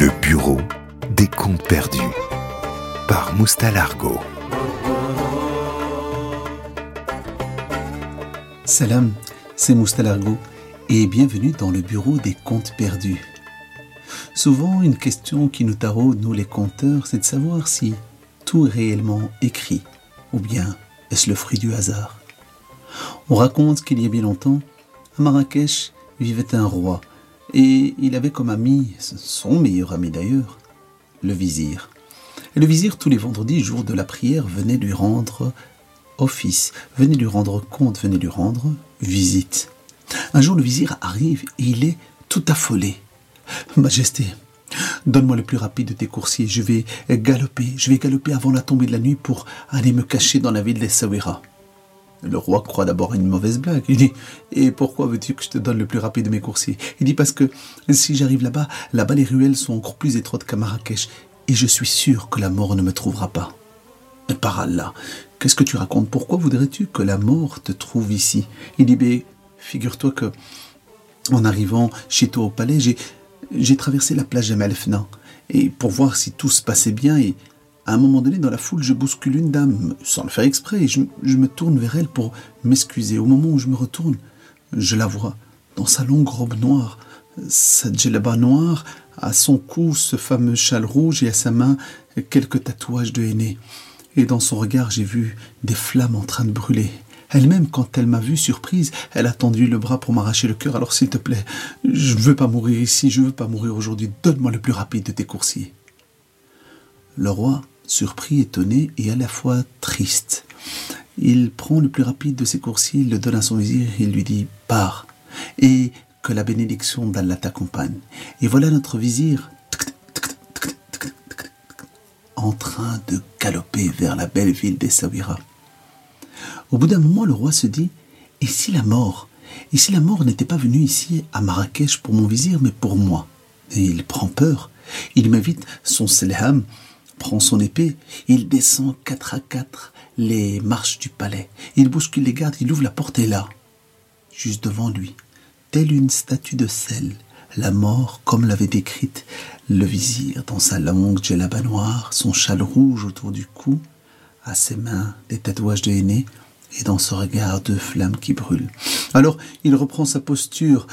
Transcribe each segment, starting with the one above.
Le bureau des comptes perdus par Moustalargo. Salam, c'est Moustalargo et bienvenue dans le bureau des comptes perdus. Souvent, une question qui nous taraude, nous les compteurs, c'est de savoir si tout est réellement écrit ou bien est-ce le fruit du hasard. On raconte qu'il y a bien longtemps, à Marrakech vivait un roi et il avait comme ami, son meilleur ami d'ailleurs, le vizir. Et le vizir, tous les vendredis, jour de la prière, venait lui rendre office, venait lui rendre compte, venait lui rendre visite. Un jour, le vizir arrive et il est tout affolé. Majesté, donne-moi le plus rapide de tes coursiers, je vais galoper, je vais galoper avant la tombée de la nuit pour aller me cacher dans la ville d'Essaouira. Le roi croit d'abord à une mauvaise blague. Il dit Et pourquoi veux-tu que je te donne le plus rapide de mes coursiers? Il dit Parce que si j'arrive là-bas, là-bas les ruelles sont encore plus étroites qu'à Marrakech, et je suis sûr que la mort ne me trouvera pas. Et par Allah, qu'est-ce que tu racontes? Pourquoi voudrais-tu que la mort te trouve ici? Il dit Ben, figure-toi que, en arrivant chez toi au palais, j'ai, traversé la plage Jamal et pour voir si tout se passait bien et à un moment donné, dans la foule, je bouscule une dame, sans le faire exprès, et je, me tourne vers elle pour m'excuser. Au moment où je me retourne, je la vois dans sa longue robe noire, sa djellaba noire, à son cou ce fameux châle rouge et à sa main quelques tatouages de henné. Et dans son regard, j'ai vu des flammes en train de brûler. Elle-même, quand elle m'a vue surprise, elle a tendu le bras pour m'arracher le cœur. Alors s'il te plaît, je ne veux pas mourir ici, je ne veux pas mourir aujourd'hui. Donne-moi le plus rapide de tes coursiers. Le roi surpris, étonné et à la fois triste. Il prend le plus rapide de ses coursiers, le donne à son vizir et lui dit Pars, et que la bénédiction d'Allah t'accompagne. Et voilà notre vizir en train de galoper vers la belle ville d'Essaouira. Au bout d'un moment, le roi se dit Et si la mort Et si la mort n'était pas venue ici à Marrakech pour mon vizir, mais pour moi Et il prend peur. Il m'invite son selham prend son épée, il descend quatre à quatre les marches du palais. Il bouscule les gardes, il ouvre la porte et là, juste devant lui, telle une statue de sel, la mort comme l'avait décrite le vizir dans sa longue djellaba noire, son châle rouge autour du cou, à ses mains des tatouages de henné et dans son regard deux flammes qui brûlent. Alors il reprend sa posture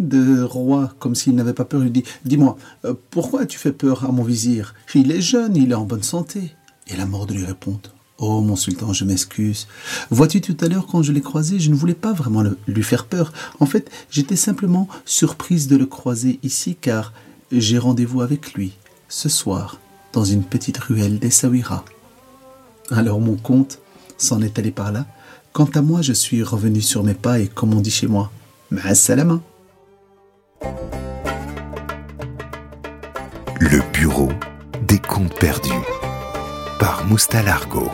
de roi, comme s'il n'avait pas peur. Il dit Dis-moi, euh, pourquoi tu fais peur à mon vizir? Il est jeune, il est en bonne santé. Et la mort de lui répond Oh, mon sultan, je m'excuse. Vois-tu, tout à l'heure, quand je l'ai croisé, je ne voulais pas vraiment lui faire peur. En fait, j'étais simplement surprise de le croiser ici, car j'ai rendez-vous avec lui, ce soir, dans une petite ruelle d'Essaouira. Alors mon comte s'en est allé par là. Quant à moi, je suis revenu sur mes pas et, comme on dit chez moi, salama. Le bureau des comptes perdus par Moustalargo.